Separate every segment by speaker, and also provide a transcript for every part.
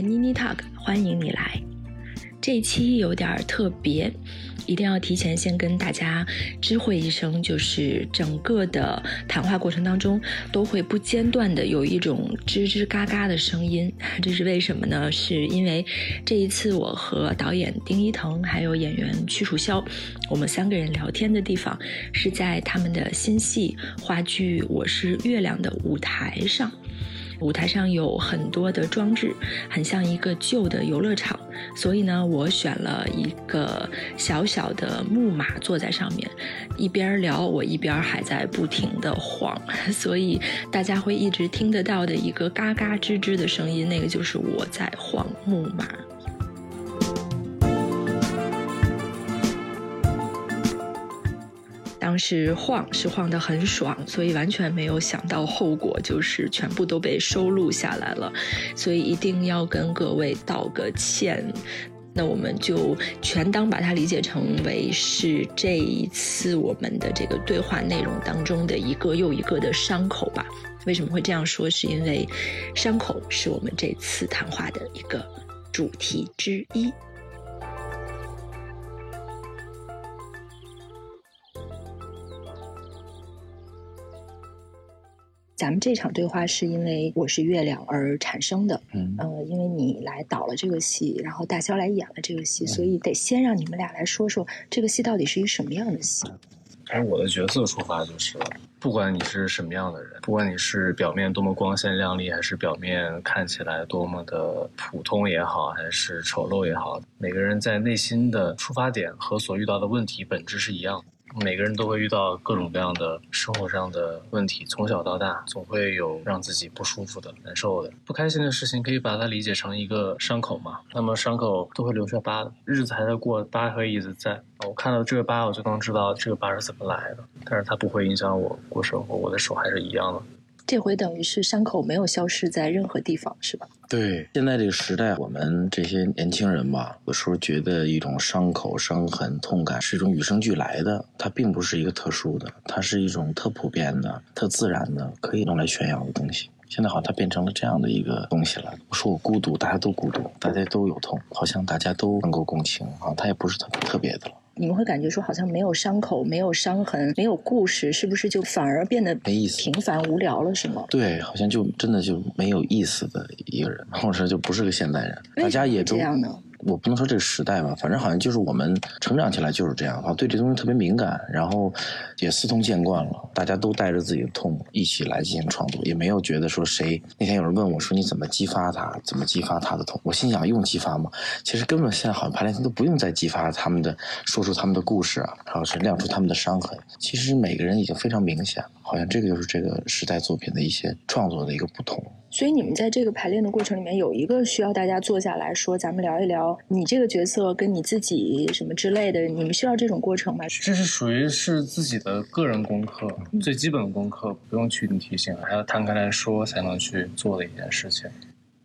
Speaker 1: 别 Nini Talk，欢迎你来。这一期有点特别，一定要提前先跟大家知会一声，就是整个的谈话过程当中都会不间断的有一种吱吱嘎嘎的声音，这是为什么呢？是因为这一次我和导演丁一腾还有演员屈楚萧，我们三个人聊天的地方是在他们的新戏话剧《我是月亮》的舞台上。舞台上有很多的装置，很像一个旧的游乐场，所以呢，我选了一个小小的木马坐在上面，一边聊，我一边还在不停的晃，所以大家会一直听得到的一个嘎嘎吱吱的声音，那个就是我在晃木马。当时晃是晃得很爽，所以完全没有想到后果，就是全部都被收录下来了，所以一定要跟各位道个歉。那我们就全当把它理解成为是这一次我们的这个对话内容当中的一个又一个的伤口吧。为什么会这样说？是因为伤口是我们这次谈话的一个主题之一。咱们这场对话是因为我是月亮而产生的，嗯，呃，因为你来导了这个戏，然后大肖来演了这个戏，所以得先让你们俩来说说这个戏到底是一个什么样的戏。
Speaker 2: 从我的角色出发，就是不管你是什么样的人，不管你是表面多么光鲜亮丽，还是表面看起来多么的普通也好，还是丑陋也好，每个人在内心的出发点和所遇到的问题本质是一样的。每个人都会遇到各种各样的生活上的问题，从小到大总会有让自己不舒服的、难受的、不开心的事情，可以把它理解成一个伤口嘛。那么伤口都会留下疤的，日子还在过，疤会一直在。我看到这个疤，我就能知道这个疤是怎么来的，但是它不会影响我过生活，我的手还是一样的。
Speaker 1: 这回等于是伤口没有消失在任何地方，是吧？
Speaker 3: 对，现在这个时代，我们这些年轻人吧，有时候觉得一种伤口、伤痕、痛感是一种与生俱来的，它并不是一个特殊的，它是一种特普遍的、特自然的，可以用来炫耀的东西。现在好像它变成了这样的一个东西了。我说我孤独，大家都孤独，大家都有痛，好像大家都能够共情啊，它也不是特特别的了。
Speaker 1: 你们会感觉说，好像没有伤口、没有伤痕、没有故事，是不是就反而变得
Speaker 3: 没意思、
Speaker 1: 平凡无聊了？是吗？
Speaker 3: 对，好像就真的就没有意思的一个人，或者说就不是个现代人。大家也都
Speaker 1: 这样呢。
Speaker 3: 我不能说这个时代吧，反正好像就是我们成长起来就是这样好像，对这东西特别敏感，然后也司空见惯了。大家都带着自己的痛一起来进行创作，也没有觉得说谁。那天有人问我说：“你怎么激发他？怎么激发他的痛？”我心想：用激发吗？其实根本现在好像排练厅都不用再激发他们的，说出他们的故事啊，然后是亮出他们的伤痕。其实每个人已经非常明显，好像这个就是这个时代作品的一些创作的一个不同。
Speaker 1: 所以你们在这个排练的过程里面，有一个需要大家坐下来说，咱们聊一聊你这个角色跟你自己什么之类的。你们需要这种过程吗？
Speaker 2: 这是属于是自己的个人功课，最基本的功课，不用去你提醒，还要摊开来说才能去做的一件事情。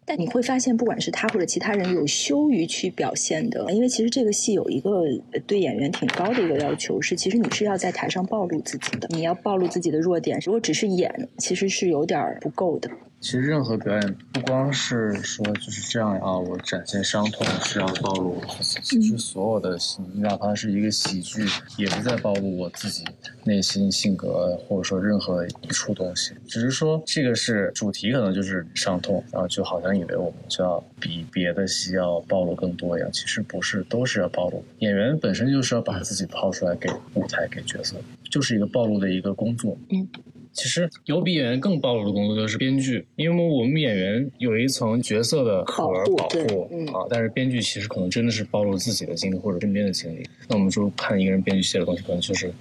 Speaker 1: 但你会发现，不管是他或者其他人，有羞于去表现的，因为其实这个戏有一个对演员挺高的一个要求，是其实你是要在台上暴露自己的，你要暴露自己的弱点。如果只是演，其实是有点不够的。
Speaker 2: 其实任何表演不光是说就是这样啊，我展现伤痛是要暴露我自己。其实所有的戏，哪怕是一个喜剧，也是在暴露我自己内心性格，或者说任何一处东西。只是说这个是主题，可能就是伤痛，然后就好像以为我们就要比别的戏要暴露更多一样。其实不是，都是要暴露。演员本身就是要把自己抛出来给舞台、给角色，就是一个暴露的一个工作。嗯。其实有比演员更暴露的工作就是编剧，因为我们演员有一层角色的壳保护啊，但是编剧其实可能真的是暴露自己的经历或者身边的经历。那我们就看一个人编剧写的东西，可能就是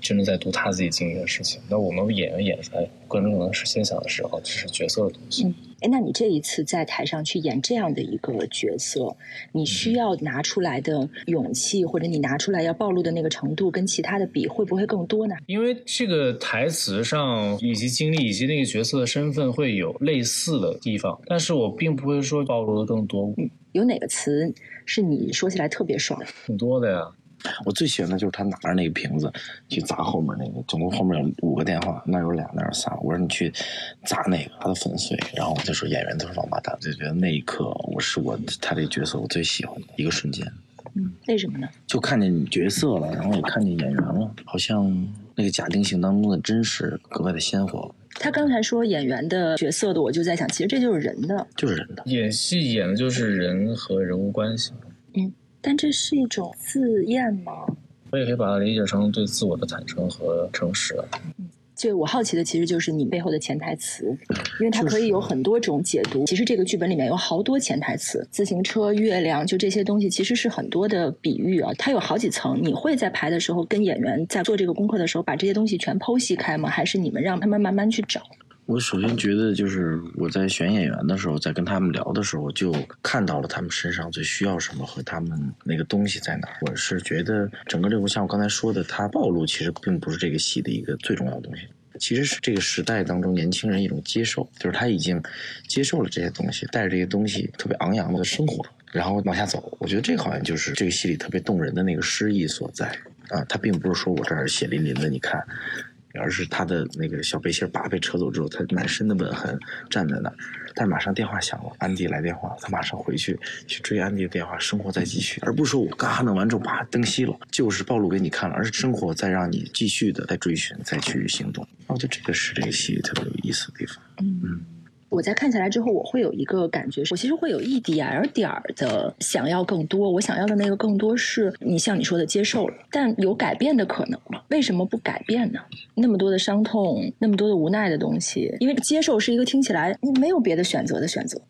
Speaker 2: 真的在读他自己经历的事情。那我们演员演出来，观众可能是先想的是哦，这是角色的东西。
Speaker 1: 哎，那你这一次在台上去演这样的一个角色，你需要拿出来的勇气，或者你拿出来要暴露的那个程度，跟其他的比，会不会更多呢？
Speaker 2: 因为这个台词上以及经历以及那个角色的身份会有类似的地方，但是我并不会说暴露的更多。
Speaker 1: 有哪个词是你说起来特别爽？
Speaker 2: 挺多的呀。
Speaker 3: 我最喜欢的就是他拿着那个瓶子去砸后面那个，总共后面有五个电话，那有俩，那有仨。我说你去砸那个，把它粉碎。然后我就说演员都是王八蛋，就觉得那一刻我是我他这个角色我最喜欢的一个瞬间。
Speaker 1: 嗯，为什么呢？
Speaker 3: 就看见角色了，然后也看见演员了，好像那个假定性当中的真实格外的鲜活，
Speaker 1: 他刚才说演员的角色的，我就在想，其实这就是人的，
Speaker 3: 就是人的。
Speaker 2: 演戏演的就是人和人物关系。
Speaker 1: 但这是一种自厌吗？
Speaker 2: 我也可以把它理解成对自我的坦诚和诚实。
Speaker 1: 嗯就我好奇的其实就是你背后的潜台词，因为它可以有很多种解读。其实这个剧本里面有好多潜台词，自行车、月亮，就这些东西其实是很多的比喻啊。它有好几层。你会在排的时候跟演员在做这个功课的时候把这些东西全剖析开吗？还是你们让他们慢慢去找？
Speaker 3: 我首先觉得，就是我在选演员的时候，在跟他们聊的时候，就看到了他们身上最需要什么和他们那个东西在哪儿。我是觉得整个这部像我刚才说的，它暴露其实并不是这个戏的一个最重要的东西，其实是这个时代当中年轻人一种接受，就是他已经接受了这些东西，带着这些东西特别昂扬的生活，然后往下走。我觉得这好像就是这个戏里特别动人的那个诗意所在啊，他并不是说我这儿血淋淋的，你看。而是他的那个小背心儿拔被扯走之后，他满身的吻痕站在那儿，但马上电话响了，安迪来电话，他马上回去去追安迪的电话，生活再继续，而不是说我嘎弄完之后啪灯熄了，就是暴露给你看了，而是生活在让你继续的在追寻，再去行动。我觉得这个是这个戏特别有意思的地方。
Speaker 1: 嗯，我在看下来之后，我会有一个感觉，我其实会有一点儿点儿的想要更多。我想要的那个更多是你像你说的接受了，但有改变的可能吗？为什么不改变呢？那么多的伤痛，那么多的无奈的东西，因为接受是一个听起来你没有别的选择的选择。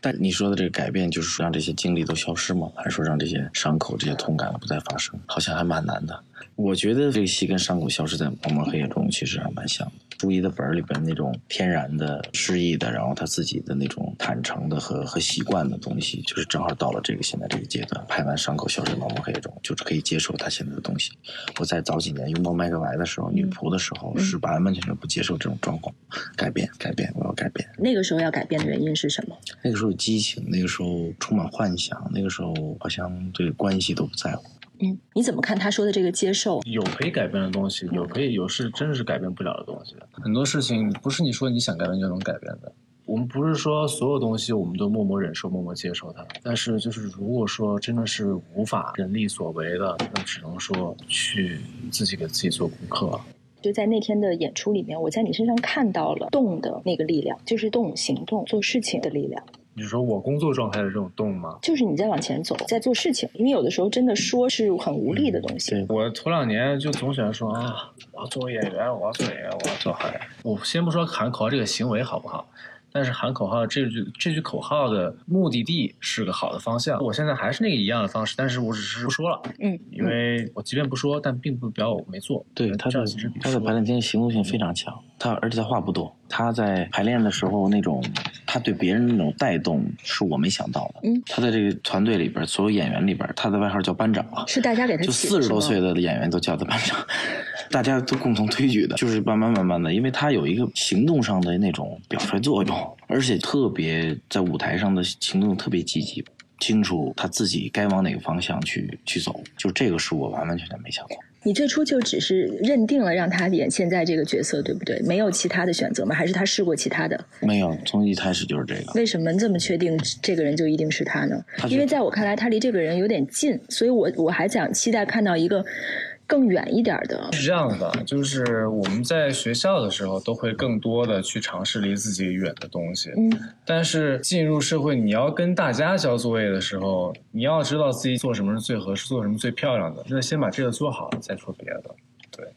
Speaker 3: 但你说的这个改变，就是说让这些经历都消失吗？还是说让这些伤口、这些痛感不再发生？好像还蛮难的。我觉得这个戏跟伤口消失在茫茫黑夜中其实还蛮像的。朱一的本儿里边那种天然的诗意的，然后他自己的那种坦诚的和和习惯的东西，就是正好到了这个现在这个阶段，拍完伤口消失在茫茫黑夜中，就是可以接受他现在的东西。我在早几年拥抱麦克白的时候，女仆的时候，是完完全全不接受这种状况，改变，改变，我要改变。
Speaker 1: 那个时候要改变的原因是什么？
Speaker 3: 那个时候有激情，那个时候充满幻想，那个时候好像对关系都不在乎。
Speaker 1: 嗯，你怎么看他说的这个接受？
Speaker 2: 有可以改变的东西，有可以有是真的是改变不了的东西。很多事情不是你说你想改变就能改变的。我们不是说所有东西我们都默默忍受、默默接受它，但是就是如果说真的是无法人力所为的，那只能说去自己给自己做功课。
Speaker 1: 就在那天的演出里面，我在你身上看到了动的那个力量，就是动、行动、做事情的力量。
Speaker 2: 你说我工作状态的这种动吗？
Speaker 1: 就是你在往前走，在做事情。因为有的时候真的说是很无力的东西。
Speaker 3: 对
Speaker 2: 我头两年就总喜欢说啊，我要做演员，我要做演员，我要做好演员。我先不说喊口号这个行为好不好，但是喊口号这句这句口号的目的地是个好的方向。我现在还是那个一样的方式，但是我只是不说了，
Speaker 1: 嗯，
Speaker 2: 因为我即便不说，但并不表我没做。
Speaker 3: 对他的
Speaker 2: 这样其实比
Speaker 3: 他在
Speaker 2: 说
Speaker 3: 排练间行动性非常强，他而且他话不多。他在排练的时候那种，他对别人那种带动是我没想到的。
Speaker 1: 嗯，
Speaker 3: 他在这个团队里边，所有演员里边，他的外号叫班长啊。
Speaker 1: 是大家给他
Speaker 3: 就四十多岁的演员都叫他班长，大家都共同推举的，就是慢慢慢慢的，因为他有一个行动上的那种表率作用，而且特别在舞台上的行动特别积极，清楚他自己该往哪个方向去去走，就这个是我完完全全没想到。
Speaker 1: 你最初就只是认定了让他演现在这个角色，对不对？没有其他的选择吗？还是他试过其他的？
Speaker 3: 没有，从一开始就是这个。
Speaker 1: 为什么这么确定这个人就一定是他呢
Speaker 3: 他？
Speaker 1: 因为在我看来，他离这个人有点近，所以我我还想期待看到一个更远一点的。
Speaker 2: 是这样的，就是我们在学校的时候都会更多的去尝试离自己远的东西，
Speaker 1: 嗯，
Speaker 2: 但是进入社会，你要跟大家交作业的时候，你要知道自己做什么是最合适，做什么最漂亮的。那先把这个做好，再说别的。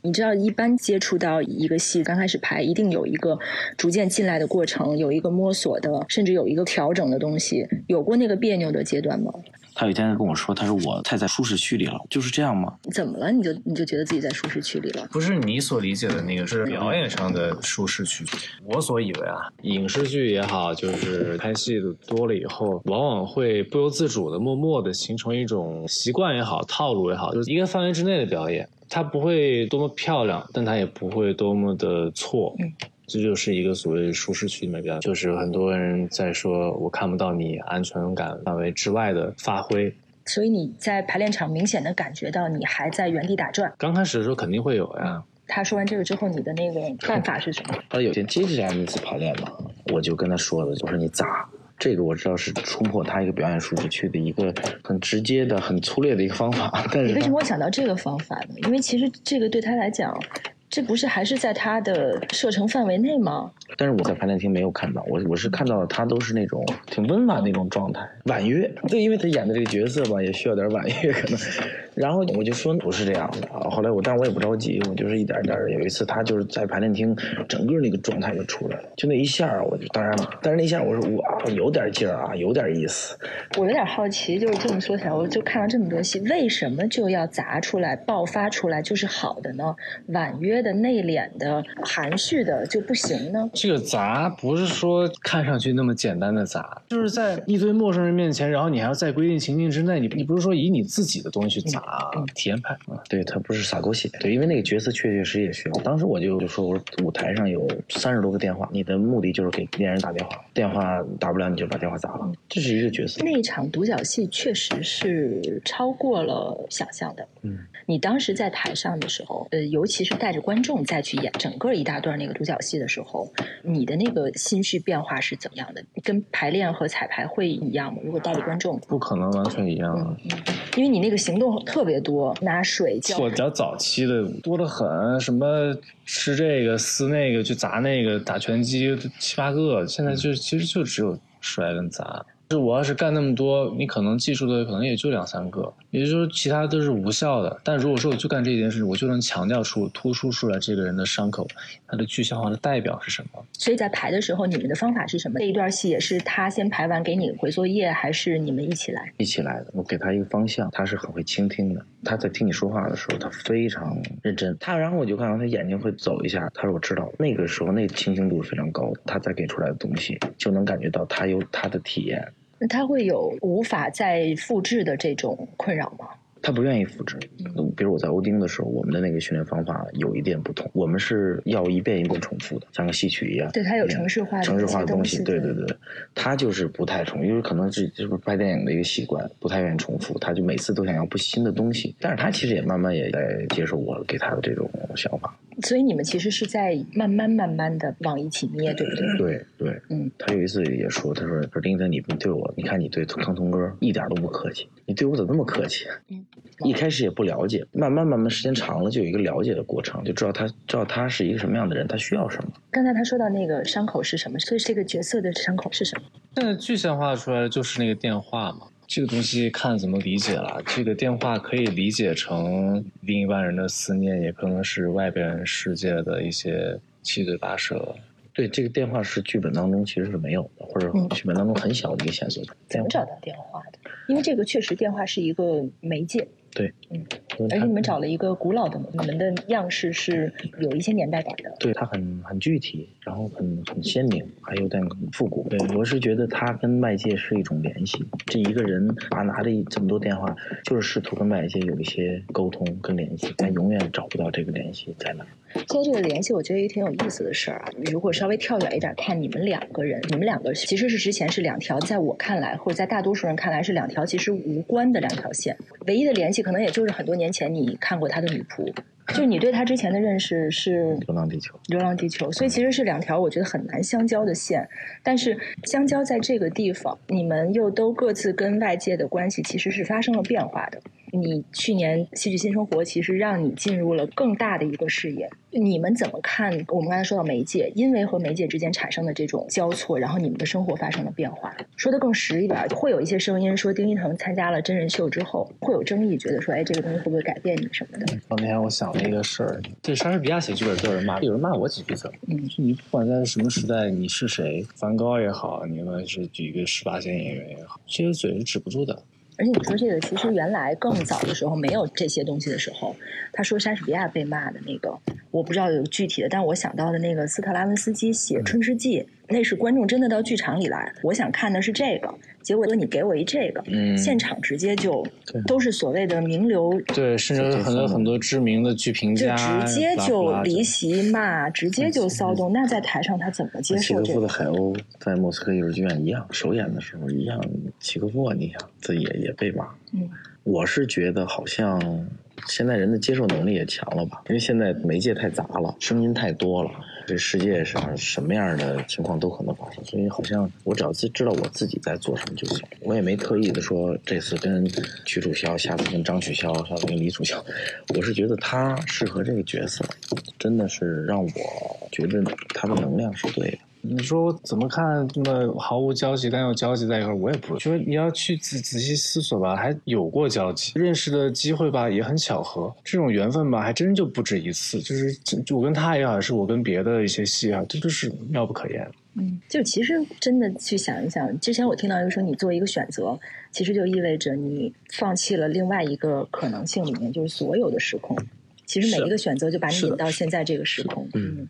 Speaker 1: 你知道，一般接触到一个戏，刚开始拍一定有一个逐渐进来的过程，有一个摸索的，甚至有一个调整的东西。有过那个别扭的阶段吗？
Speaker 3: 他有一天跟我说，他说我太在舒适区里了，就是这样吗？
Speaker 1: 怎么了？你就你就觉得自己在舒适区里了？
Speaker 2: 不是你所理解的那个，是表演上的舒适区。我所以为啊，影视剧也好，就是拍戏的多了以后，往往会不由自主的、默默的形成一种习惯也好、套路也好，就是一个范围之内的表演，它不会多么漂亮，但它也不会多么的错。
Speaker 1: 嗯
Speaker 2: 这就是一个所谓舒适区里面表演，就是很多人在说我看不到你安全感范围之外的发挥。
Speaker 1: 所以你在排练场明显的感觉到你还在原地打转。
Speaker 2: 刚开始的时候肯定会有呀。
Speaker 1: 他说完这个之后，你的那个办法是什么？
Speaker 3: 他有天接着下那次排练嘛，我就跟他说了，我说你砸。这个我知道是冲破他一个表演舒适区的一个很直接的、很粗略的一个方法。但是
Speaker 1: 你为什么会想到这个方法呢？因为其实这个对他来讲。这不是还是在他的射程范围内吗？
Speaker 3: 但是我在排练厅没有看到，我我是看到他都是那种挺温婉那种状态，婉约。对，因为他演的这个角色吧，也需要点婉约可能。然后我就说不是这样的啊。后来我，但我也不着急，我就是一点点。有一次他就是在排练厅，整个那个状态就出来了，就那一下我就当然了，但是那一下我说哇，有点劲儿啊，有点意思。
Speaker 1: 我有点好奇，就是这么说起来，我就看了这么多戏，为什么就要砸出来、爆发出来就是好的呢？婉约。的内敛的含蓄的就不行呢？
Speaker 2: 这个砸不是说看上去那么简单的砸，就是在一堆陌生人面前，然后你还要在规定情境之内，你你不是说以你自己的东西去砸，体验派
Speaker 3: 啊？对他不是撒狗血，对，因为那个角色确确实也需要。当时我就就说，我说舞台上有三十多个电话，你的目的就是给恋人打电话，电话打不了你就把电话砸了，这是一个角色。
Speaker 1: 那场独角戏确实是超过了想象的。嗯，你当时在台上的时候，呃，尤其是带着。观众再去演整个一大段那个独角戏的时候，你的那个心绪变化是怎么样的？跟排练和彩排会一样吗？如果带着观众，
Speaker 2: 不可能完全一样啊，
Speaker 1: 因为你那个行动特别多，拿水浇。
Speaker 2: 我比较早期的多得很，什么吃这个撕那个，去砸那个，打拳击七八个，现在就其实就只有摔跟砸。是我要是干那么多，你可能记住的可能也就两三个，也就是说其他都是无效的。但如果说我就干这件事，我就能强调出、突出出来这个人的伤口，他的具象化的代表是什么。
Speaker 1: 所以在排的时候，你们的方法是什么？这一段戏也是他先排完给你回作业，还是你们一起来？
Speaker 3: 一起来的。我给他一个方向，他是很会倾听的。他在听你说话的时候，他非常认真。他然后我就看到他眼睛会走一下，他说我知道。那个时候那倾听度是非常高，他再给出来的东西就能感觉到他有他的体验。
Speaker 1: 那他会有无法再复制的这种困扰吗？
Speaker 3: 他不愿意复制。比如我在欧丁的时候，我们的那个训练方法有一点不同，我们是要一遍一遍重复的，像个戏曲一样。
Speaker 1: 对他有城市化、
Speaker 3: 城市化的
Speaker 1: 东
Speaker 3: 西。对对对，他就是不太重，因为可能是就是拍电影的一个习惯，不太愿意重复。他就每次都想要不新的东西，但是他其实也慢慢也在接受我给他的这种想法。
Speaker 1: 所以你们其实是在慢慢慢慢的往一起捏，对不对？
Speaker 3: 对对，嗯。他有一次也说，他说：“说丁子，你对我，你看你对康通哥一点都不客气，你对我怎么那么客气？”嗯。一开始也不了解，慢慢慢慢时间长了，就有一个了解的过程，就知道他知道他是一个什么样的人，他需要什么。
Speaker 1: 刚才他说到那个伤口是什么？所以这个角色的伤口是什么？
Speaker 2: 现在具象化出来的就是那个电话嘛。这个东西看怎么理解了。这个电话可以理解成另一半人的思念，也可能是外边世界的一些七嘴八舌。
Speaker 3: 对，这个电话是剧本当中其实是没有的，或者剧本当中很小的一个线索。
Speaker 1: 怎么找到电话的？因为这个确实电话是一个媒介。
Speaker 3: 对，
Speaker 1: 嗯，而且你们找了一个古老的，你们的样式是有一些年代感的。
Speaker 3: 对，它很很具体，然后很很鲜明，还有点复古。对，我是觉得它跟外界是一种联系。这一个人啊拿着这么多电话，就是试图跟外界有一些沟通跟联系，但永远找不到这个联系在哪。
Speaker 1: 说这个联系，我觉得也挺有意思的事儿啊。你如果稍微跳远一点看，你们两个人，你们两个其实是之前是两条，在我看来，或者在大多数人看来是两条其实无关的两条线，唯一的联系可能也就是很多年前你看过他的女仆。就你对他之前的认识是《
Speaker 3: 流浪地球》，《
Speaker 1: 流浪地球》，所以其实是两条我觉得很难相交的线，但是相交在这个地方，你们又都各自跟外界的关系其实是发生了变化的。你去年戏剧新生活其实让你进入了更大的一个视野。你们怎么看？我们刚才说到媒介，因为和媒介之间产生的这种交错，然后你们的生活发生了变化。说的更实一点，会有一些声音说，丁一腾参加了真人秀之后会有争议，觉得说，哎，这个东西会不会改变你什么的？
Speaker 2: 那天我想了一个事儿，对莎士比亚写剧本都有人骂，有人骂我几句子。嗯，你不管在什么时代，你是谁，梵高也好，你们是举一个十八线演员也好，这些嘴是止不住的。
Speaker 1: 而且你说这个，其实原来更早的时候没有这些东西的时候，他说莎士比亚被骂的那个，我不知道有具体的，但我想到的那个斯特拉文斯基写《春之祭》，那是观众真的到剧场里来，我想看的是这个，结果你给我一这个，
Speaker 3: 嗯
Speaker 1: 现场直接就
Speaker 3: 对
Speaker 1: 都是所谓的名流，
Speaker 2: 对，甚至有很多很多知名的剧评
Speaker 1: 就
Speaker 2: 家，
Speaker 1: 直接就离席骂，直接就骚动，那在台上他怎么接
Speaker 3: 契诃夫的？海鸥在莫斯科艺术剧院一样，首演的时候一样，契诃夫啊，你想这也也被骂。
Speaker 1: 嗯，
Speaker 3: 我是觉得好像现在人的接受能力也强了吧，因为现在媒介太杂了，声音太多了，这世界上什么样的情况都可能发生，所以好像我只要自知道我自己在做什么就行。我也没特意的说这次跟曲楚萧，下次跟张曲萧，下次跟李楚萧，我是觉得他适合这个角色，真的是让我觉得他的能量是对的。
Speaker 2: 你说我怎么看这么毫无交集，但又交集在一块儿？我也不觉得你要去仔仔细思索吧，还有过交集，认识的机会吧也很巧合，这种缘分吧还真就不止一次。就是就就我跟他也好，是我跟别的一些戏啊，这就是妙不可言。
Speaker 1: 嗯，就其实真的去想一想，之前我听到一个说，你做一个选择，其实就意味着你放弃了另外一个可能性里面，就是所有的时空。其实每一个选择就把你引到现在这个时空。
Speaker 3: 嗯，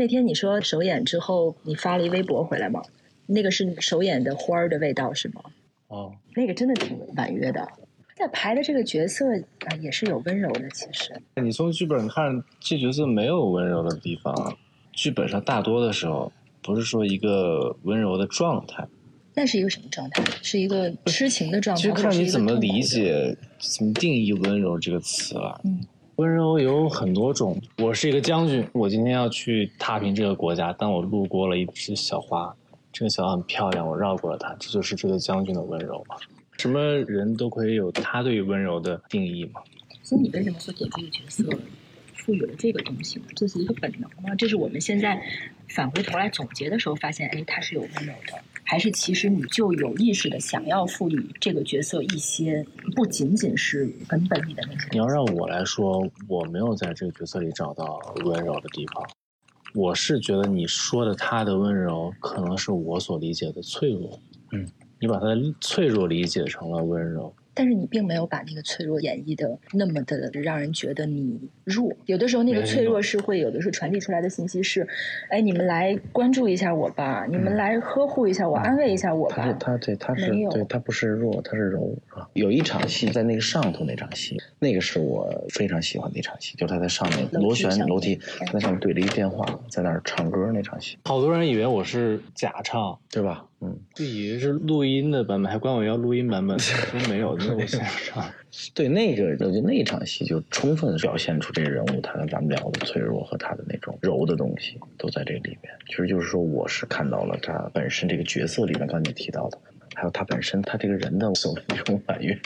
Speaker 1: 那天你说首演之后，你发了一微博回来吗？那个是首演的花儿的味道是吗？
Speaker 2: 哦，
Speaker 1: 那个真的挺婉约的。在排的这个角色啊，也是有温柔的。其实，
Speaker 2: 你从剧本看，这角色没有温柔的地方，剧本上大多的时候不是说一个温柔的状态，
Speaker 1: 那是一个什么状态？是一个痴情的状态，
Speaker 2: 其实看你怎么理。解、怎么定义“温柔”这个词了。
Speaker 1: 嗯，
Speaker 2: 温柔有很多种。我是一个将军，我今天要去踏平这个国家，但我路过了一只小花，这个小花很漂亮，我绕过了它，这就是这个将军的温柔嘛。什么人都可以有他对于温柔的定义嘛。
Speaker 1: 所以你为什么会给这个角色赋予了这个东西呢？这是一个本能吗？这是我们现在返回头来总结的时候发现，哎，它是有温柔的，还是其实你就有意识的想要赋予这个角色一些不仅仅是根本里的那些？
Speaker 2: 你要让我来说，我没有在这个角色里找到温柔的地方。我是觉得你说的他的温柔，可能是我所理解的脆弱。
Speaker 3: 嗯，
Speaker 2: 你把他的脆弱理解成了温柔。
Speaker 1: 但是你并没有把那个脆弱演绎的那么的让人觉得你弱。有的时候那个脆弱是会有的时候传递出来的信息是，哎，你们来关注一下我吧，你们来呵护一下我，安慰一下我
Speaker 3: 他是
Speaker 1: 吧。
Speaker 3: 他对他是对他不是弱，他是柔啊。有一场戏在那个上头那场戏，那个是我非常喜欢的一场戏，就是他在上面螺旋楼梯，他在上面对着一电话，在那儿唱歌那场戏，
Speaker 2: 好多人以为我是假唱，
Speaker 3: 对吧？嗯，
Speaker 2: 就以为是录音的版本，还管我要录音版本，说没有，没有我现场唱。
Speaker 3: 对，那个我觉得那场戏就充分表现出这个人物他的咱们聊的脆弱和他的那种柔的东西都在这里面。其实就是说，我是看到了他本身这个角色里面，刚才你提到的，还有他本身他这个人的所谓那种婉约，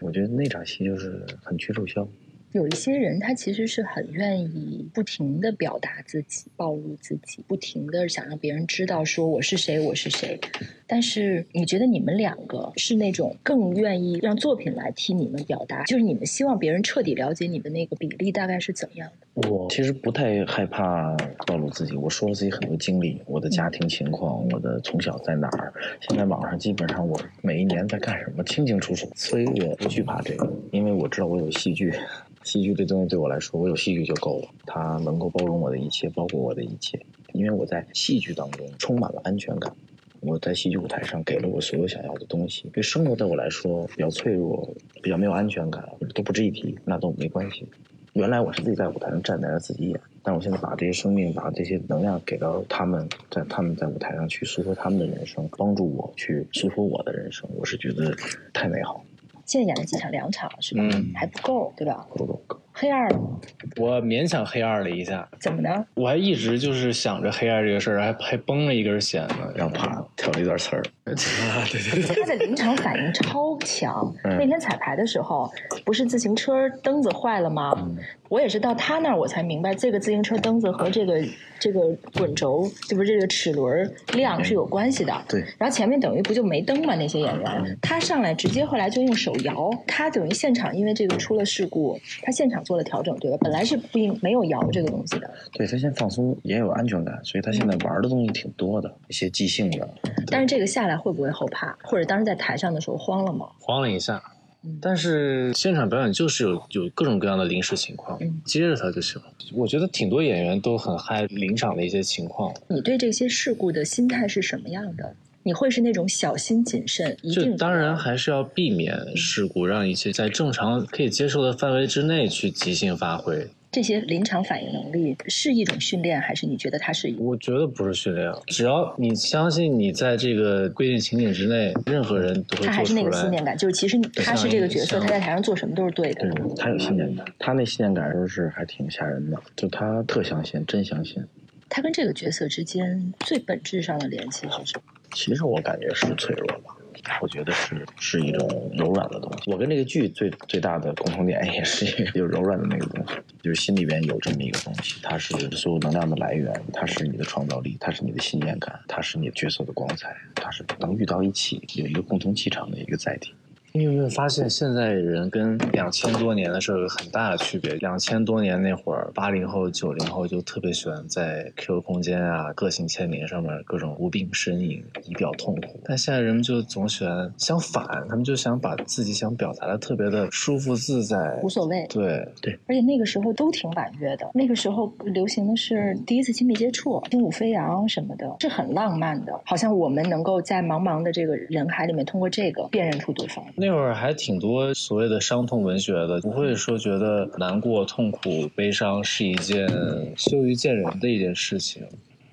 Speaker 3: 我觉得那场戏就是很屈楚萧。
Speaker 1: 有一些人，他其实是很愿意不停的表达自己、暴露自己，不停的想让别人知道说我是谁，我是谁。但是你觉得你们两个是那种更愿意让作品来替你们表达，就是你们希望别人彻底了解你的那个比例大概是怎样的？
Speaker 3: 我其实不太害怕暴露自己，我说了自己很多经历，我的家庭情况，我的从小在哪儿，现在网上基本上我每一年在干什么清清楚楚，所以我不惧怕这个，因为我知道我有戏剧，戏剧这东西对我来说，我有戏剧就够了，它能够包容我的一切，包括我的一切，因为我在戏剧当中充满了安全感。我在戏剧舞台上给了我所有想要的东西，对生活对我来说比较脆弱，比较没有安全感，都不值一提，那都没关系。原来我是自己在舞台上站在那自己演，但我现在把这些生命、把这些能量给到他们，在他们在舞台上去诉说他们的人生，帮助我去诉说我的人生，我是觉得太美好。
Speaker 1: 现在演了几场，两场是吧？
Speaker 2: 嗯
Speaker 1: 还不够，对吧？
Speaker 3: 够够够！
Speaker 1: 黑二
Speaker 2: 我勉强黑二了一下，
Speaker 1: 怎么的？
Speaker 2: 我还一直就是想着黑二这个事儿，还还绷了一根弦呢。
Speaker 3: 然后啪跳了一段词儿，
Speaker 1: 他的临场反应超强。
Speaker 3: 嗯
Speaker 1: 那天彩排的时候，不是自行车灯子坏了吗？
Speaker 3: 嗯
Speaker 1: 我也是到他那儿我才明白，这个自行车灯子和这个这个滚轴，就不是这个齿轮亮是有关系的。
Speaker 3: 对，
Speaker 1: 然后前面等于不就没灯嘛？那些演员，他上来直接后来就用手摇，他等于现场因为这个出了事故，他现场做了调整，对吧？本来是不应没有摇这个东西的，
Speaker 3: 对他现在放松也有安全感，所以他现在玩的东西挺多的，一些即兴的。
Speaker 1: 但是这个下来会不会后怕？或者当时在台上的时候慌了吗？
Speaker 2: 慌了一下，
Speaker 1: 嗯
Speaker 2: 但是现场表演就是有有各种各样的临时情况，
Speaker 1: 嗯
Speaker 2: 接着它就行了。我觉得挺多演员都很嗨临场的一些情况，
Speaker 1: 你对这些事故的心态是什么样的？你会是那种小心谨慎，一定
Speaker 2: 当然还是要避免事故，让一切在正常可以接受的范围之内去即兴发挥。
Speaker 1: 这些临场反应能力是一种训练，还是你觉得它是一
Speaker 2: 我觉得不是训练，只要你相信你在这个规定情景之内，任何人都会
Speaker 1: 他还是那。个信念感？就是其实他是这个角色，他在台上做什么都是对的。
Speaker 3: 对，他有信念感，他那信念感就是还挺吓人的，就他特相信，真相信。
Speaker 1: 他跟这个角色之间最本质上的联系是什么？
Speaker 3: 其实我感觉是脆弱吧，我觉得是是一种柔软的东西。我跟这个剧最最大的共同点也是一个有柔软的那个东西，就是心里边有这么一个东西，它是所有能量的来源，它是你的创造力，它是你的信念感，它是你角色的光彩，它是能遇到一起，有一个共同气场的一个载体。
Speaker 2: 你有没有发现，现在人跟两千多年的时候有很大的区别？两千多年那会儿，八零后、九零后就特别喜欢在 QQ 空间啊、个性签名上面各种无病呻吟，以表痛苦。但现在人们就总喜欢相反，他们就想把自己想表达的特别的舒服自在
Speaker 1: 无。所谓。
Speaker 2: 对对，
Speaker 1: 而且那个时候都挺婉约的，那个时候流行的是第一次亲密接触、轻舞飞扬什么的，是很浪漫的。好像我们能够在茫茫的这个人海里面，通过这个辨认出对方。
Speaker 2: 那会儿还挺多所谓的伤痛文学的，不会说觉得难过、痛苦、悲伤是一件羞于见人的一件事情。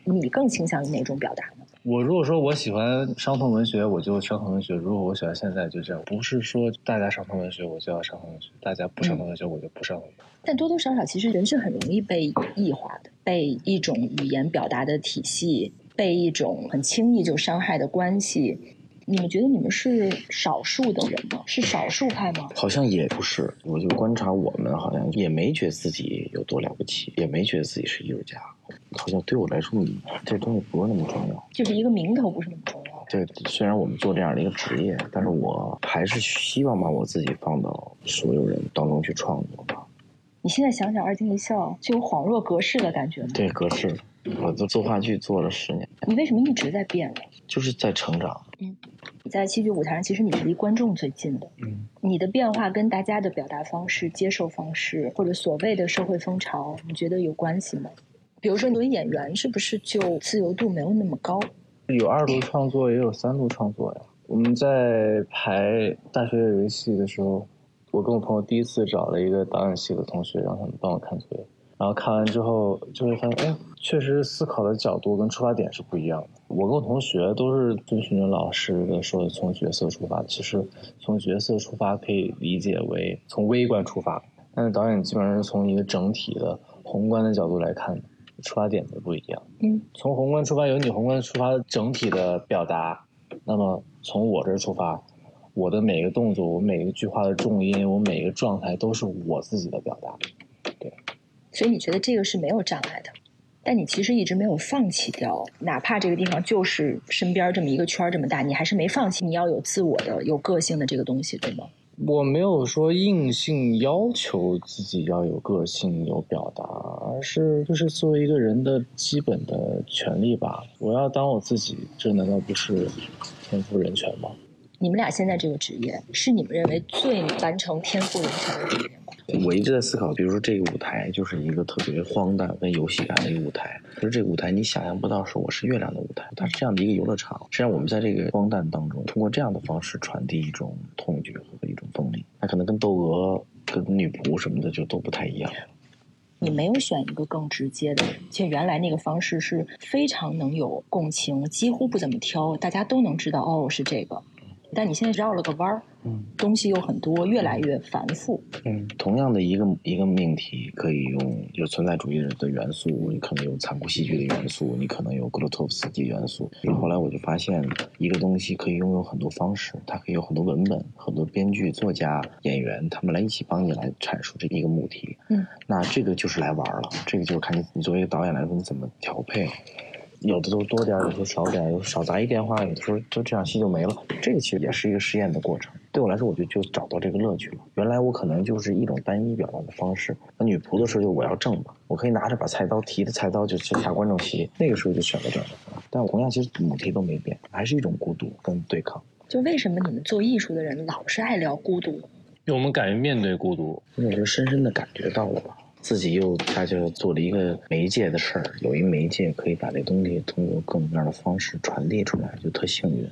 Speaker 1: 你更倾向于哪种表达呢？
Speaker 2: 我如果说我喜欢伤痛文学，我就伤痛文学；如果我喜欢现在，就这样。不是说大家伤痛文学，我就要伤痛文学；大家不伤痛文学，我就不伤痛文学。
Speaker 1: 但多多少少，其实人是很容易被异化的，被一种语言表达的体系，被一种很轻易就伤害的关系。你们觉得你们是少数的人吗？是少数派吗？
Speaker 3: 好像也不是，我就观察我们好像也没觉得自己有多了不起，也没觉得自己是艺术家，好像对我来说，这东西不是那么重要。
Speaker 1: 就是一个名头不是那么重要。
Speaker 3: 对，虽然我们做这样的一个职业，但是我还是希望把我自己放到所有人当中去创作吧。
Speaker 1: 你现在想想，二惊一笑就有恍若隔世的感觉吗？
Speaker 3: 对，格式，我都做话剧做了十年，
Speaker 1: 你为什么一直在变呢？
Speaker 3: 就是在成长。
Speaker 1: 你在戏剧舞台上，其实你是离观众最近的。
Speaker 3: 嗯，
Speaker 1: 你的变化跟大家的表达方式、接受方式，或者所谓的社会风潮，你觉得有关系吗？比如说，你作为演员，是不是就自由度没有那么高？
Speaker 2: 有二度创作，也有三度创作呀。我们在排大学有一戏的时候，我跟我朋友第一次找了一个导演系的同学，让他们帮我看作业。然后看完之后，就会发现，哎，确实思考的角度跟出发点是不一样的。我跟我同学都是遵循着老师的说的，从角色出发。其实从角色出发可以理解为从微观出发，但是导演基本上是从一个整体的宏观的角度来看，出发点就不一样。
Speaker 1: 嗯，
Speaker 2: 从宏观出发有你宏观出发整体的表达，那么从我这儿出发，我的每个动作，我每一句话的重音，我每一个状态都是我自己的表达。
Speaker 1: 所以你觉得这个是没有障碍的，但你其实一直没有放弃掉，哪怕这个地方就是身边这么一个圈儿这么大，你还是没放弃你要有自我的、有个性的这个东西，对吗？
Speaker 2: 我没有说硬性要求自己要有个性、有表达，而是就是作为一个人的基本的权利吧。我要当我自己，这难道不是天赋人权吗？
Speaker 1: 你们俩现在这个职业是你们认为最完成天赋人权的职业吗？
Speaker 3: 我一直在思考，比如说这个舞台就是一个特别荒诞跟游戏感的一个舞台，可是这个舞台你想象不到是我是月亮的舞台，它是这样的一个游乐场。实际上我们在这个荒诞当中，通过这样的方式传递一种痛觉和一种锋利，那可能跟窦娥、跟女仆什么的就都不太一样。
Speaker 1: 你没有选一个更直接的，其实原来那个方式是非常能有共情，几乎不怎么挑，大家都能知道哦是这个。但你现在绕了个弯儿，
Speaker 3: 嗯
Speaker 1: 东西又很多，越来越繁复。
Speaker 3: 嗯，同样的一个一个命题，可以用有存在主义的元素，你可能有残酷戏剧的元素，你可能有格罗托夫斯基元素。后来我就发现，一个东西可以拥有很多方式，它可以有很多文本、很多编剧、作家、演员，他们来一起帮你来阐述这一个母题。
Speaker 1: 嗯，
Speaker 3: 那这个就是来玩儿了，这个就是看你你作为一个导演来说，你怎么调配。有的都多点儿，有的少点，有的少砸一电话，有的时候就这样戏就没了。这个其实也是一个实验的过程。对我来说，我就就找到这个乐趣了。原来我可能就是一种单一表达的方式。那女仆的时候，就我要正嘛，我可以拿着把菜刀提着菜刀就去下观众席。那个时候就选择正。但同样，其实母题都没变，还是一种孤独跟对抗。
Speaker 1: 就为什么你们做艺术的人老是爱聊孤独？
Speaker 2: 因为我们敢于面对孤独。
Speaker 3: 那时候深深的感觉到了吧，自己又恰恰做了一个媒介的事儿，有一媒介可以把这东西通过各种各样的方式传递出来，就特幸运。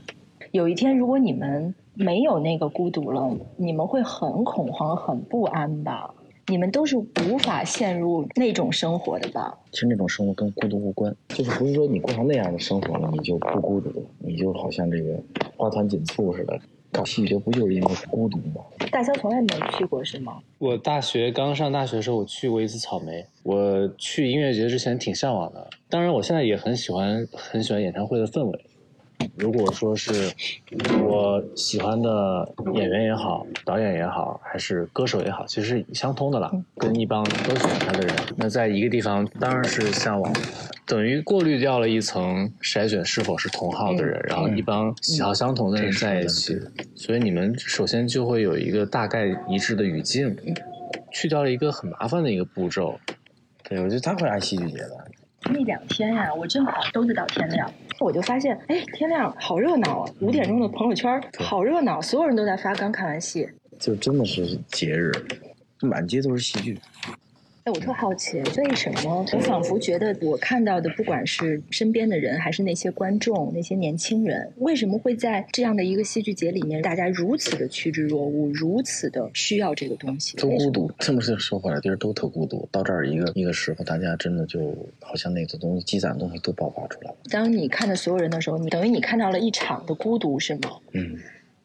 Speaker 1: 有一天，如果你们没有那个孤独了，你们会很恐慌、很不安吧？你们都是无法陷入那种生活的吧？
Speaker 3: 其实那种生活跟孤独无关，就是不是说你过上那样的生活了，你就不孤独，你就好像这个花团锦簇似的。搞戏剧不就是因为孤独吗？
Speaker 1: 大萧从来没去过是吗？
Speaker 2: 我大学刚上大学的时候，我去过一次草莓。我去音乐节之前挺向往的，当然我现在也很喜欢，很喜欢演唱会的氛围。如果说是我喜欢的演员也好，导演也好，还是歌手也好，其实相通的啦。跟一帮都喜欢他的人，那在一个地方当然是向往，等于过滤掉了一层筛选是否是同号的人，然后一帮喜好相同的人在一起，所以你们首先就会有一个大概一致的语境，去掉了一个很麻烦的一个步骤。
Speaker 3: 对，我觉得他会爱戏剧节的。
Speaker 1: 那两天呀，我正好都是到天亮。我就发现，哎，天亮好热闹啊！五点钟的朋友圈好热闹，所有人都在发刚看完戏，
Speaker 3: 就真的是节日，满街都是戏剧。
Speaker 1: 哎，我特好奇，为什么我仿佛觉得我看到的，不管是身边的人，还是那些观众、那些年轻人，为什么会在这样的一个戏剧节里面，大家如此的趋之若鹜，如此的需要这个东西？
Speaker 3: 都孤独，这么说回来，其实都特孤独。到这儿一个一个时候，大家真的就好像那个东西积攒的东西都爆发出来了。
Speaker 1: 当你看到所有人的时候，你等于你看到了一场的孤独，是吗？
Speaker 3: 嗯。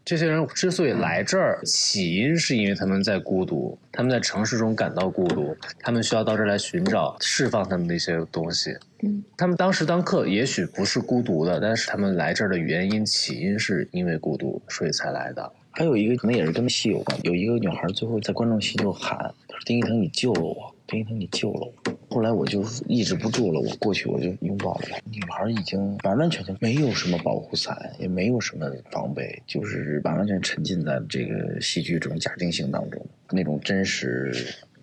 Speaker 2: 这些人之所以来这儿，起因是因为他们在孤独，他们在城市中感到孤独，他们需要到这儿来寻找释放他们的一些东西。
Speaker 1: 嗯，
Speaker 2: 他们当时当刻也许不是孤独的，但是他们来这儿的原因起因是因为孤独，所以才来的。
Speaker 3: 还有一个可能也是跟戏有关，有一个女孩最后在观众席就喊：“她说丁一腾，你救了我。”丁一腾，你救了我。后来我就抑制不住了，我过去我就拥抱了她。女孩已经完完全全没有什么保护伞，也没有什么防备，就是完完全沉浸在这个戏剧这种假定性当中，那种真实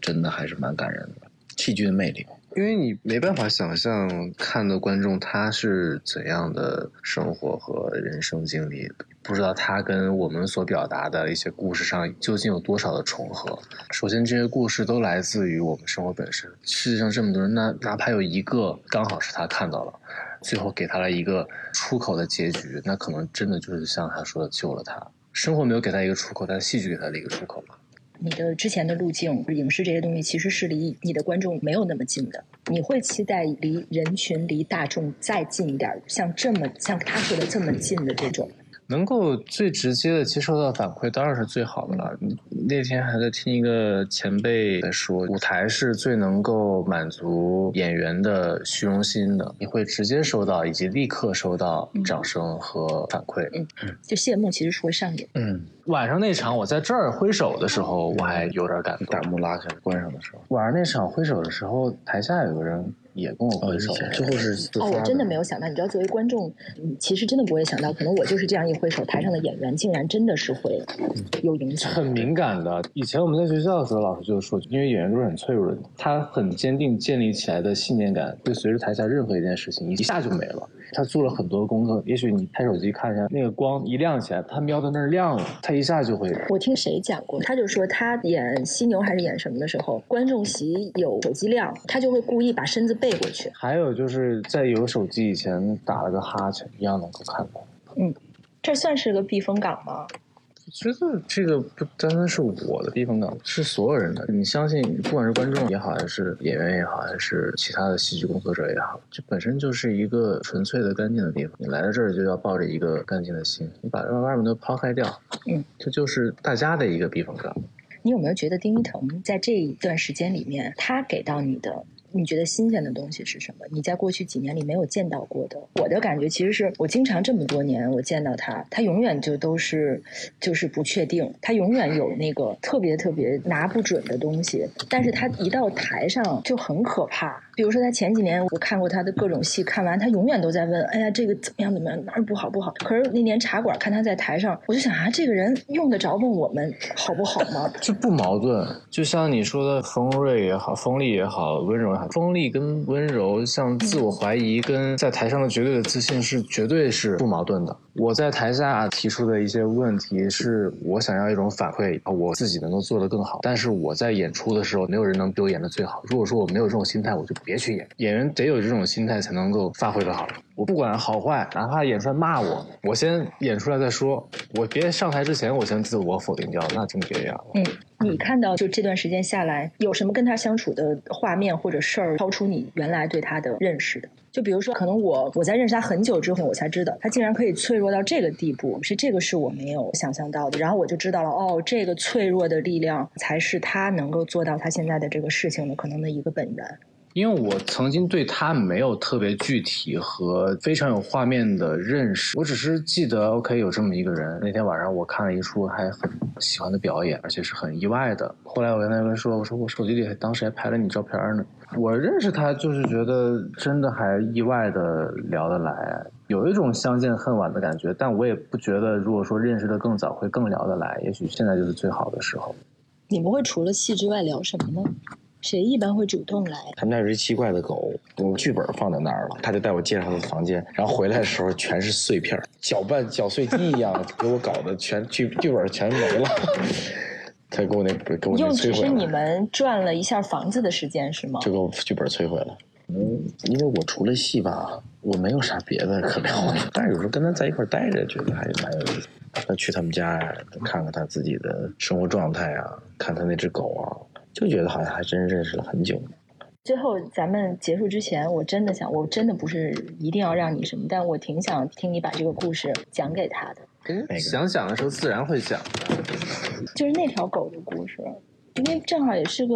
Speaker 3: 真的还是蛮感人的。戏剧的魅力，
Speaker 2: 因为你没办法想象看的观众他是怎样的生活和人生经历。不知道他跟我们所表达的一些故事上究竟有多少的重合。首先，这些故事都来自于我们生活本身。世界上这么多人，那哪怕有一个刚好是他看到了，最后给他了一个出口的结局，那可能真的就是像他说的救了他。生活没有给他一个出口，但戏剧给他了一个出口嘛。
Speaker 1: 你的之前的路径，影视这些东西其实是离你的观众没有那么近的。你会期待离人群、离大众再近一点，像这么像他说的这么近的这种。
Speaker 2: 能够最直接的接受到反馈，当然是最好的了。那天还在听一个前辈在说，舞台是最能够满足演员的虚荣心的，你会直接收到以及立刻收到掌声和反馈。
Speaker 1: 嗯嗯，就谢幕其实是会上演。
Speaker 2: 嗯，晚上那场我在这儿挥手的时候，我还有点感动。
Speaker 3: 大幕拉开关上的时候，
Speaker 2: 晚上那场挥手的时候，台下有个人。也跟我挥手，
Speaker 3: 最后是
Speaker 1: 哦，我真的没有想到，你知道，作为观众，其实真的不会想到，可能我就是这样一挥手，台上的演员竟然真的是会有影响。
Speaker 2: 很敏感的，以前我们在学校的时候，老师就说，因为演员都是很脆弱的，他很坚定建立起来的信念感，会随着台下任何一件事情一下就没了。他做了很多功课，也许你拍手机看一下，那个光一亮起来，他瞄到那儿亮了，他一下就会。
Speaker 1: 我听谁讲过，他就说他演犀牛还是演什么的时候，观众席有手机亮，他就会故意把身子背过去。
Speaker 2: 还有就是在有手机以前打了个哈欠，一样能够看到。
Speaker 1: 嗯，这算是个避风港吗？
Speaker 2: 我觉得这个不单单是我的避风港，是所有人的。你相信，不管是观众也好，还是演员也好，还是其他的戏剧工作者也好，这本身就是一个纯粹的、干净的地方。你来到这儿就要抱着一个干净的心，你把外面都抛开掉，
Speaker 1: 嗯，
Speaker 2: 这就是大家的一个避风港。
Speaker 1: 你有没有觉得丁一腾在这一段时间里面，他给到你的？你觉得新鲜的东西是什么？你在过去几年里没有见到过的？我的感觉其实是我经常这么多年，我见到他，他永远就都是就是不确定，他永远有那个特别特别拿不准的东西。但是他一到台上就很可怕。比如说他前几年我看过他的各种戏，看完他永远都在问：“哎呀，这个怎么样怎么样？哪儿不好不好？”可是那年茶馆看他在台上，我就想啊，这个人用得着问我们好不好吗？
Speaker 2: 这不矛盾。就像你说的，锋锐也好，锋利也好，温柔。锋利跟温柔，像自我怀疑跟在台上的绝对的自信是绝对是不矛盾的。我在台下提出的一些问题，是我想要一种反馈，我自己能够做得更好。但是我在演出的时候，没有人能比我演得最好。如果说我没有这种心态，我就别去演。演员得有这种心态，才能够发挥得好。我不管好坏，哪怕演出来骂我，我先演出来再说。我别上台之前，我先自我否定掉，那真别样了。
Speaker 1: 嗯，你看到就这段时间下来，有什么跟他相处的画面或者事儿，超出你原来对他的认识的？就比如说，可能我我在认识他很久之后，我才知道他竟然可以脆弱到这个地步，是这个是我没有想象到的。然后我就知道了，哦，这个脆弱的力量才是他能够做到他现在的这个事情的可能的一个本源。
Speaker 2: 因为我曾经对他没有特别具体和非常有画面的认识，我只是记得 OK 有这么一个人。那天晚上我看了一出还很喜欢的表演，而且是很意外的。后来我跟他们说，我说我手机里当时还拍了你照片呢。我认识他就是觉得真的还意外的聊得来，有一种相见恨晚的感觉。但我也不觉得，如果说认识的更早会更聊得来，也许现在就是最好的时候。
Speaker 1: 你们会除了戏之外聊什么呢？谁一般会主动来？
Speaker 3: 他们家有只奇怪的狗，我剧本放在那儿了，他就带我介绍他的房间，然后回来的时候全是碎片，搅拌搅碎机一样，给我搞的全剧剧本全没了。他给我那给我那
Speaker 1: 用只是
Speaker 3: 摧毁了，
Speaker 1: 你们转了一下房子的时间是吗？
Speaker 3: 就给我剧本摧毁了。嗯，因为我除了戏吧，我没有啥别的可聊的，但是有时候跟他在一块待着，觉得还蛮有意思。他去他们家呀，看看他自己的生活状态啊，看他那只狗啊，就觉得好像还真认识了很久。
Speaker 1: 最后咱们结束之前，我真的想，我真的不是一定要让你什么，但我挺想听你把这个故事讲给他的，
Speaker 3: 嗯，想
Speaker 2: 想讲的时候自然会讲。
Speaker 1: 就是那条狗的故事。因为正好也是个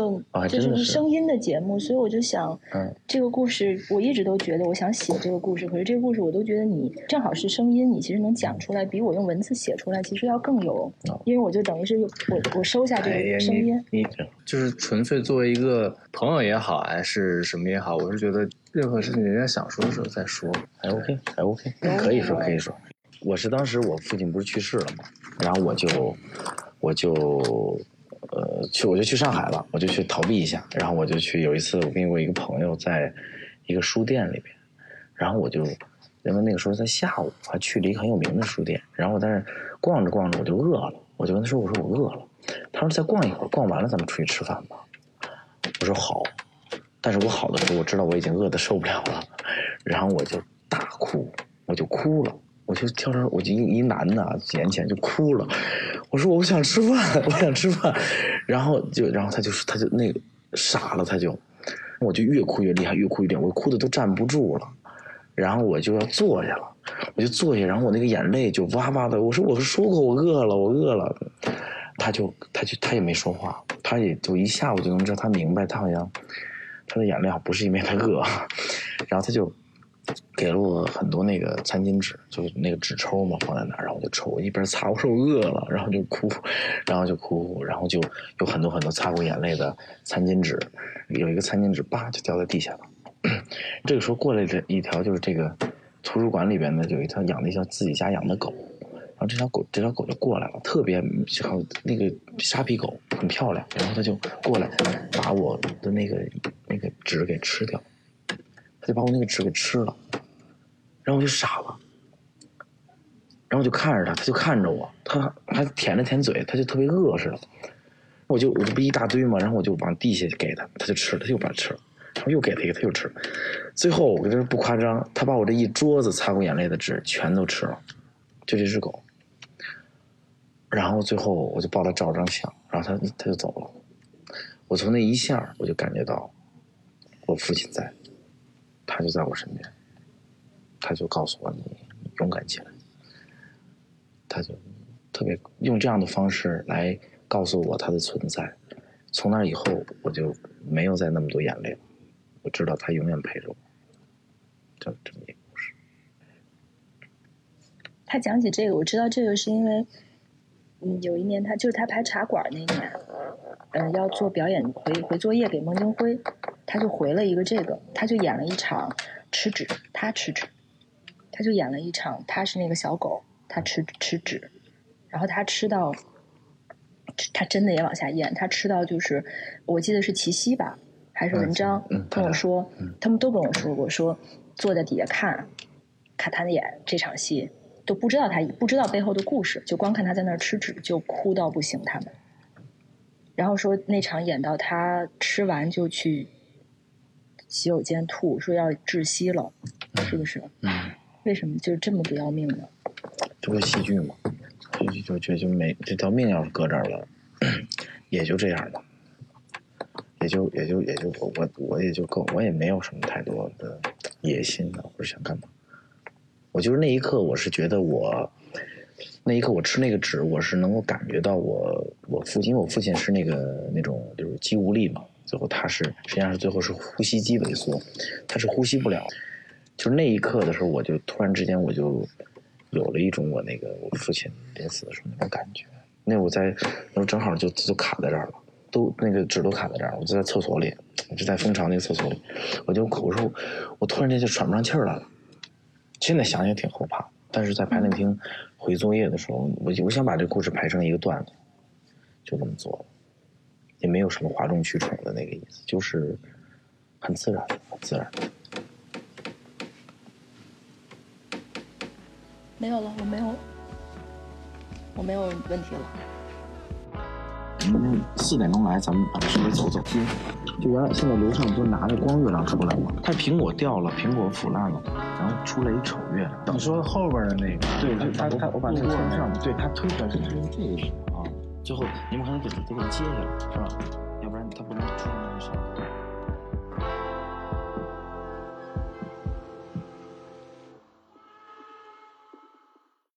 Speaker 1: 就
Speaker 3: 是
Speaker 1: 是声音的节目，所以我就想，
Speaker 3: 嗯，
Speaker 1: 这个故事我一直都觉得我想写这个故事，可是这个故事我都觉得你正好是声音，你其实能讲出来，比我用文字写出来其实要更有，
Speaker 3: 哦
Speaker 1: 因为我就等于是我我收下这个声音，
Speaker 2: 你你就是纯粹作为一个朋友也好，还是什么也好，我是觉得任何事情人家想说的时候再说。
Speaker 3: 还 OK，还 OK，可以说可以说。我是当时我父亲不是去世了嘛，然后我就我就呃去我就去上海了，我就去逃避一下，然后我就去有一次我跟我一个朋友在一个书店里边，然后我就因为那个时候在下午，还去了一个很有名的书店，然后我在那逛着逛着我就饿了，我就跟他说我说我饿了，他说再逛一会儿，逛完了咱们出去吃饭吧。我说好，但是我好的时候我知道我已经饿得受不了了，然后我就大哭，我就哭了，我就跳上，我就一一男的啊眼前就哭了，我说我想吃饭，我想吃饭，然后就然后他就他就那个傻了，他就，我就越哭越厉害，越哭越厉害，我哭的都站不住了，然后我就要坐下了，我就坐下，然后我那个眼泪就哇哇的，我说我说过我饿了，我饿了。他就他就他也没说话，他也就一下午就能知道，他明白他好像他的眼泪好不是因为他饿，然后他就给了我很多那个餐巾纸，就是那个纸抽嘛，放在那儿，然后我就抽，一边擦，我说我饿了，然后就哭，然后就哭，然后就有很多很多擦过眼泪的餐巾纸，有一个餐巾纸叭就掉在地下了。这个时候过来的一条就是这个图书馆里边呢，有一条养的一条自己家养的狗。然后这条狗，这条狗就过来了，特别好那个沙皮狗，很漂亮。然后它就过来，把我的那个那个纸给吃掉，就把我那个纸给吃了，然后我就傻了，然后我就看着它，它就看着我，它还舔了舔嘴，它就特别饿似的。我就我这不一大堆嘛，然后我就往地下给它，它就吃了，它又把它吃了，然后又给它一个，它又吃了。最后我跟这不夸张，它把我这一桌子擦过眼泪的纸全都吃了，就这只狗。然后最后我就抱他照张相，然后他他就走了。我从那一下我就感觉到我父亲在，他就在我身边，他就告诉我你勇敢起来，他就特别用这样的方式来告诉我他的存在。从那以后我就没有再那么多眼泪了，我知道他永远陪着我。就这么一个故事。
Speaker 1: 他讲起这个，我知道这个是因为，嗯，有一年他就是他拍茶馆那年，嗯、要做表演回回作业给孟京辉，他就回了一个这个，他就演了一场吃纸，他吃纸，他就演了一场，他是那个小狗，他吃吃纸，然后他吃到，他真的也往下咽，他吃到就是我记得是齐溪吧，还是文章，跟我说，
Speaker 3: 嗯
Speaker 1: 他们都跟我说过，说坐在底下看，看他演这场戏，都不知道他不知道背后的故事，就光看他在那儿吃纸就哭到不行，他们。然后说那场演到他吃完就去洗手间吐，说要窒息了，是不是？
Speaker 3: 嗯，
Speaker 1: 为什么就这么不要命呢？
Speaker 3: 这不是戏剧吗？就就就就没这条命要是搁这儿了，也就这样了，也就也就也就我我我也就够，我也没有什么太多的野心了，或者想干嘛。我就是那一刻，我是觉得我那一刻我吃那个纸，我是能够感觉到我我父亲，因为我父亲是那个那种就是肌无力嘛，最后他是实际上是最后是呼吸机萎缩，他是呼吸不了。就是那一刻的时候，我就突然之间我就有了一种我那个我父亲临死的时候那种感觉。那我在那时候正好就就卡在这儿了，都那个纸都卡在这儿，我就在厕所里，就在蜂巢那个厕所里，我就我说我突然间就喘不上气儿来了。现在想想挺后怕，但是在排练厅回作业的时候，我我想把这故事排成一个段子，就这么做了，也没有什么哗众取宠的那个意思，就是很自然，很自然。
Speaker 1: 没有了，我没有，我没有问题了。
Speaker 3: 明天四点钟来，咱们稍微走走街。就原来现在楼上不是拿着光月亮出来吗？它苹果掉了，苹果腐烂了，然后出来一丑月亮。
Speaker 2: 你说后边的那个，
Speaker 3: 对，就他他我把那个
Speaker 2: 路过
Speaker 3: 墙上，对他推出来是推这个啊，最后，你们还得给他给他接来，是吧？要不然他不能出现那个啥。